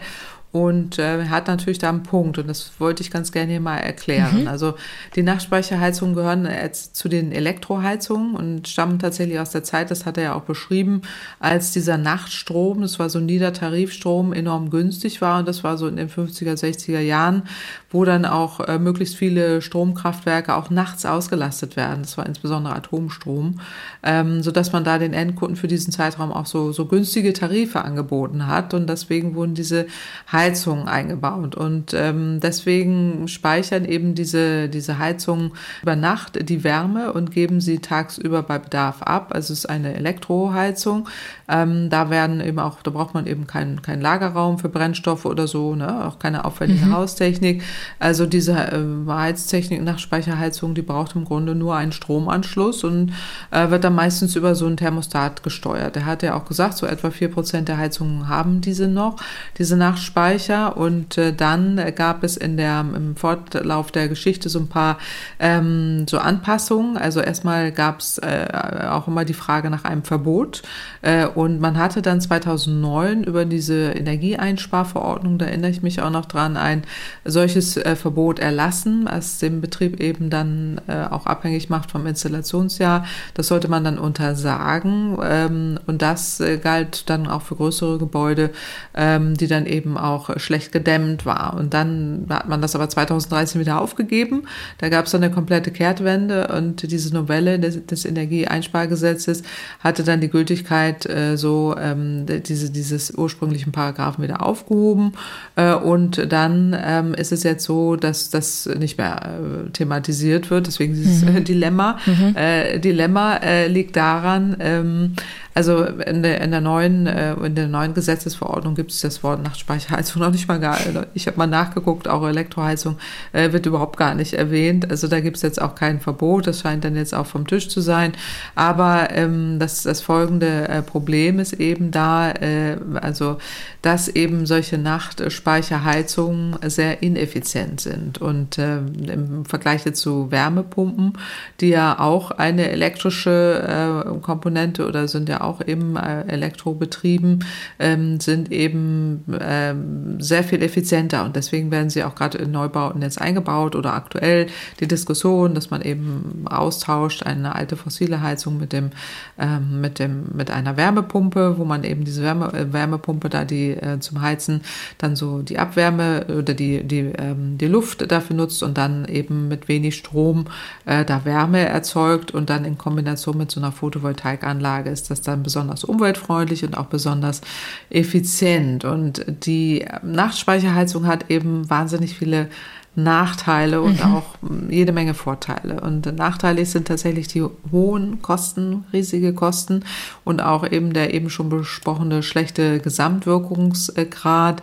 Und äh, hat natürlich da einen Punkt und das wollte ich ganz gerne hier mal erklären. Mhm. Also die Nachtspeicherheizungen gehören jetzt zu den Elektroheizungen und stammen tatsächlich aus der Zeit, das hat er ja auch beschrieben, als dieser Nachtstrom, das war so ein Niedertarifstrom, enorm günstig war und das war so in den 50er, 60er Jahren, wo dann auch äh, möglichst viele Stromkraftwerke auch nachts ausgelastet werden. Das war insbesondere Atomstrom, ähm, so dass man da den Endkunden für diesen Zeitraum auch so, so günstige Tarife angeboten hat und deswegen wurden diese Heizungen eingebaut. Und ähm, deswegen speichern eben diese, diese Heizungen über Nacht die Wärme und geben sie tagsüber bei Bedarf ab. Also es ist eine Elektroheizung. Ähm, da werden eben auch, da braucht man eben keinen kein Lagerraum für Brennstoffe oder so, ne? auch keine aufwendige mhm. Haustechnik. Also diese äh, Heiztechnik nach Speicherheizung, die braucht im Grunde nur einen Stromanschluss und äh, wird dann meistens über so ein Thermostat gesteuert. Er hat ja auch gesagt, so etwa vier Prozent der Heizungen haben diese noch, diese Nachspeicherung. Speicher und äh, dann gab es in der, im Fortlauf der Geschichte so ein paar ähm, so Anpassungen. Also erstmal gab es äh, auch immer die Frage nach einem Verbot äh, und man hatte dann 2009 über diese Energieeinsparverordnung, da erinnere ich mich auch noch dran, ein solches äh, Verbot erlassen, was den Betrieb eben dann äh, auch abhängig macht vom Installationsjahr. Das sollte man dann untersagen ähm, und das äh, galt dann auch für größere Gebäude, ähm, die dann eben auch schlecht gedämmt war. Und dann hat man das aber 2013 wieder aufgegeben. Da gab es dann eine komplette Kehrtwende und diese Novelle des, des Energieeinspargesetzes hatte dann die Gültigkeit, äh, so ähm, diese, dieses ursprünglichen Paragraphen wieder aufgehoben. Äh, und dann ähm, ist es jetzt so, dass das nicht mehr äh, thematisiert wird. Deswegen dieses mhm. Dilemma. Mhm. Äh, Dilemma äh, liegt daran, ähm, also in der, in der neuen, äh, in der neuen Gesetzesverordnung gibt es das Wort Nachtspeicherheizung noch nicht mal gar. Also ich habe mal nachgeguckt, auch Elektroheizung äh, wird überhaupt gar nicht erwähnt. Also da gibt es jetzt auch kein Verbot. Das scheint dann jetzt auch vom Tisch zu sein. Aber ähm, das, das folgende äh, Problem ist eben da, äh, also dass eben solche Nachtspeicherheizungen sehr ineffizient sind und äh, im Vergleich zu Wärmepumpen, die ja auch eine elektrische äh, Komponente oder sind ja auch eben äh, elektrobetrieben, ähm, sind eben ähm, sehr viel effizienter. Und deswegen werden sie auch gerade in Neubauten jetzt eingebaut oder aktuell die Diskussion, dass man eben austauscht eine alte fossile Heizung mit dem ähm, mit dem mit einer Wärmepumpe, wo man eben diese Wärme, äh, Wärmepumpe da die äh, zum Heizen dann so die Abwärme oder die die ähm, die Luft dafür nutzt und dann eben mit wenig Strom äh, da Wärme erzeugt und dann in Kombination mit so einer Photovoltaikanlage ist das dann dann besonders umweltfreundlich und auch besonders effizient. Und die Nachtspeicherheizung hat eben wahnsinnig viele Nachteile und mhm. auch jede Menge Vorteile. Und nachteilig sind tatsächlich die hohen Kosten, riesige Kosten und auch eben der eben schon besprochene schlechte Gesamtwirkungsgrad.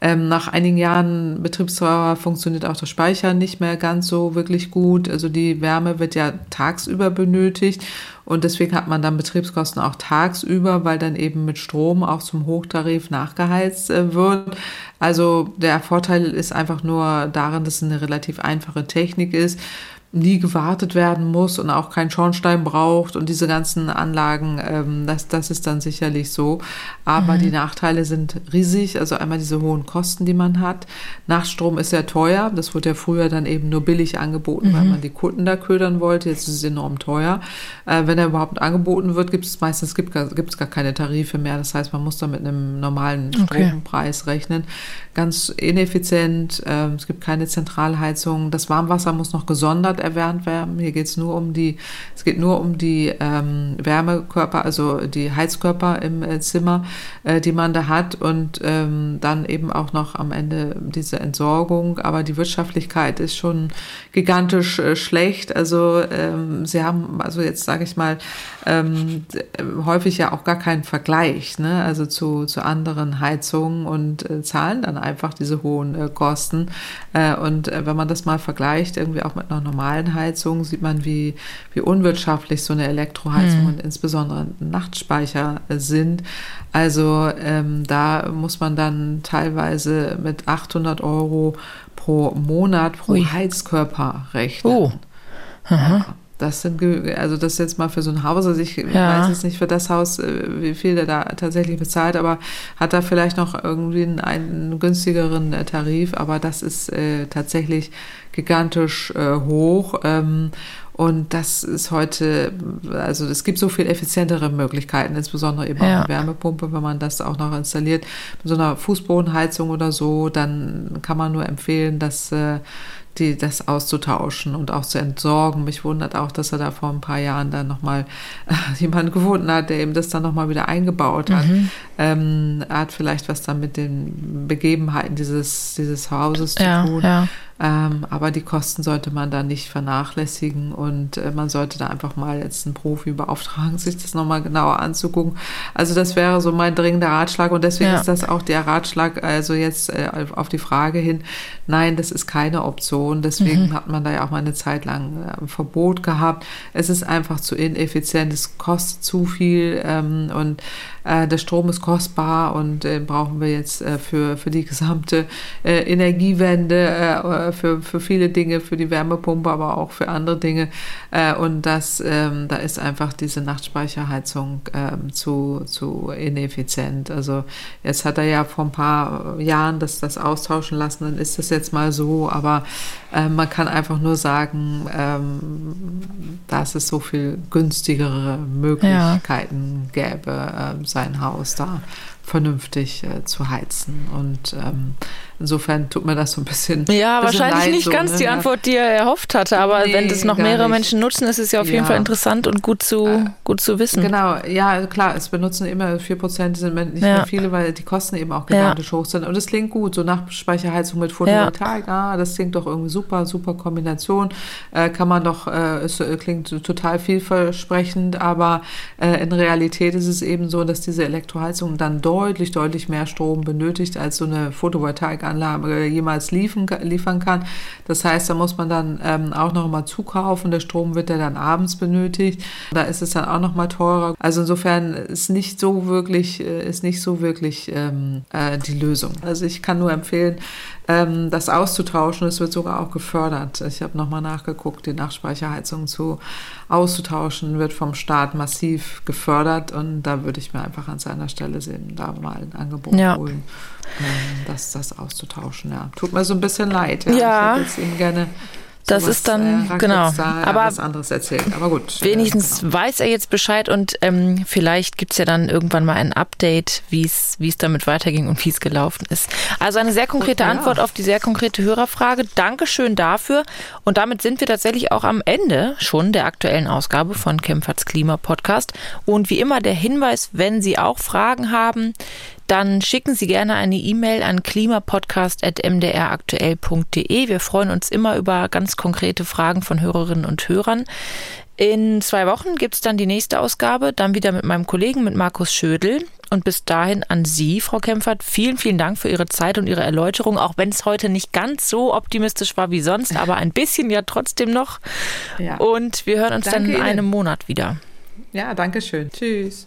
Ähm, nach einigen Jahren Betriebsdauer funktioniert auch der Speicher nicht mehr ganz so wirklich gut. Also die Wärme wird ja tagsüber benötigt und deswegen hat man dann Betriebskosten auch tagsüber, weil dann eben mit Strom auch zum Hochtarif nachgeheizt äh, wird. Also der Vorteil ist einfach nur darin, dass es eine relativ einfache Technik ist nie gewartet werden muss und auch keinen Schornstein braucht und diese ganzen Anlagen, ähm, das, das ist dann sicherlich so. Aber mhm. die Nachteile sind riesig, also einmal diese hohen Kosten, die man hat. Nachtstrom ist sehr teuer, das wurde ja früher dann eben nur billig angeboten, mhm. weil man die Kunden da ködern wollte. Jetzt ist es enorm teuer. Äh, wenn er überhaupt angeboten wird, gibt es meistens gibt, gibt es gar keine Tarife mehr. Das heißt, man muss da mit einem normalen Strompreis okay. rechnen. Ganz ineffizient, äh, es gibt keine Zentralheizung. Das Warmwasser muss noch gesondert Standard erwärmt werden. Hier geht es nur um die, es geht nur um die ähm, Wärmekörper, also die Heizkörper im äh, Zimmer, äh, die man da hat und ähm, dann eben auch noch am Ende diese Entsorgung. Aber die Wirtschaftlichkeit ist schon gigantisch äh, schlecht. Also ähm, sie haben, also jetzt sage ich mal, ähm, häufig ja auch gar keinen Vergleich, ne? also zu, zu anderen Heizungen und äh, zahlen dann einfach diese hohen äh, Kosten. Äh, und äh, wenn man das mal vergleicht, irgendwie auch mit einer normalen Heizung, sieht man, wie, wie unwirtschaftlich so eine Elektroheizung mhm. und insbesondere Nachtspeicher sind. Also ähm, da muss man dann teilweise mit 800 Euro pro Monat pro Ui. Heizkörper rechnen. Oh. Aha. Das sind, also das jetzt mal für so ein Haus, also ich ja. weiß jetzt nicht für das Haus, äh, wie viel der da tatsächlich bezahlt, aber hat da vielleicht noch irgendwie einen, einen günstigeren äh, Tarif, aber das ist äh, tatsächlich gigantisch äh, hoch. Ähm, und das ist heute, also es gibt so viel effizientere Möglichkeiten, insbesondere eben ja. auch eine Wärmepumpe, wenn man das auch noch installiert. Mit so einer Fußbodenheizung oder so, dann kann man nur empfehlen, dass äh, die, das auszutauschen und auch zu entsorgen. Mich wundert auch, dass er da vor ein paar Jahren dann nochmal äh, jemanden gefunden hat, der ihm das dann nochmal wieder eingebaut hat. Mhm. Ähm, er hat vielleicht was dann mit den Begebenheiten dieses, dieses Hauses ja, zu tun. Ja. Ähm, aber die Kosten sollte man da nicht vernachlässigen und äh, man sollte da einfach mal jetzt einen Profi beauftragen, sich das nochmal genauer anzugucken. Also das wäre so mein dringender Ratschlag und deswegen ja. ist das auch der Ratschlag, also jetzt äh, auf die Frage hin, nein, das ist keine Option. Deswegen mhm. hat man da ja auch mal eine Zeit lang äh, ein Verbot gehabt. Es ist einfach zu ineffizient, es kostet zu viel ähm, und äh, der Strom ist kostbar und äh, brauchen wir jetzt äh, für, für die gesamte Energiewende, äh, für, für viele Dinge, für die Wärmepumpe, aber auch für andere Dinge. Äh, und das, ähm, da ist einfach diese Nachtspeicherheizung ähm, zu, zu ineffizient. Also jetzt hat er ja vor ein paar Jahren das, das austauschen lassen, dann ist das jetzt mal so, aber äh, man kann einfach nur sagen, ähm, dass es so viel günstigere Möglichkeiten ja. gäbe, äh, sein Haus da vernünftig äh, zu heizen. Und ähm, insofern tut mir das so ein bisschen. Ja, bisschen wahrscheinlich leid, nicht so, ganz ne? die Antwort, die er erhofft hatte, aber nee, wenn das noch mehrere nicht. Menschen nutzen, ist es ja auf ja. jeden Fall interessant und gut zu, äh, gut zu wissen. Genau, ja, klar, es benutzen immer 4 Prozent, sind nicht ja. mehr viele, weil die Kosten eben auch gigantisch ja. hoch sind. Und es klingt gut, so Nachspeicherheizung mit Photovoltaik, ja. ah, das klingt doch irgendwie super, super Kombination. Äh, kann man doch, äh, es äh, klingt total vielversprechend, aber äh, in Realität ist es eben so, dass diese Elektroheizung dann deutlich, deutlich mehr Strom benötigt, als so eine Photovoltaikanlage jemals liefern, liefern kann. Das heißt, da muss man dann ähm, auch noch mal zukaufen. Der Strom wird ja dann abends benötigt. Da ist es dann auch noch mal teurer. Also insofern ist nicht so wirklich, äh, ist nicht so wirklich ähm, äh, die Lösung. Also ich kann nur empfehlen, ähm, das auszutauschen. Es wird sogar auch gefördert. Ich habe nochmal nachgeguckt, die Nachspeicherheizung zu auszutauschen, wird vom Staat massiv gefördert und da würde ich mir einfach an seiner Stelle sehen, da mal ein Angebot ja. holen, ähm, das, das auszutauschen. Ja. Tut mir so ein bisschen leid. Ja. ja. Ich hätte jetzt Ihnen gerne das ist dann, äh, genau. Da, aber was anderes erzählt. Aber gut. Wenigstens äh, genau. weiß er jetzt Bescheid und ähm, vielleicht gibt's ja dann irgendwann mal ein Update, wie es wie es damit weiterging und wie es gelaufen ist. Also eine sehr konkrete ja. Antwort auf die sehr konkrete Hörerfrage. Dankeschön dafür. Und damit sind wir tatsächlich auch am Ende schon der aktuellen Ausgabe von Kempferts Klima Podcast. Und wie immer der Hinweis, wenn Sie auch Fragen haben, dann schicken Sie gerne eine E-Mail an klimapodcast.mdraktuell.de. Wir freuen uns immer über ganz konkrete Fragen von Hörerinnen und Hörern. In zwei Wochen gibt es dann die nächste Ausgabe, dann wieder mit meinem Kollegen, mit Markus Schödel. Und bis dahin an Sie, Frau Kempfert, vielen, vielen Dank für Ihre Zeit und Ihre Erläuterung, auch wenn es heute nicht ganz so optimistisch war wie sonst, aber ein bisschen ja trotzdem noch. Ja. Und wir hören uns danke dann in einem Ihnen. Monat wieder. Ja, danke schön. Tschüss.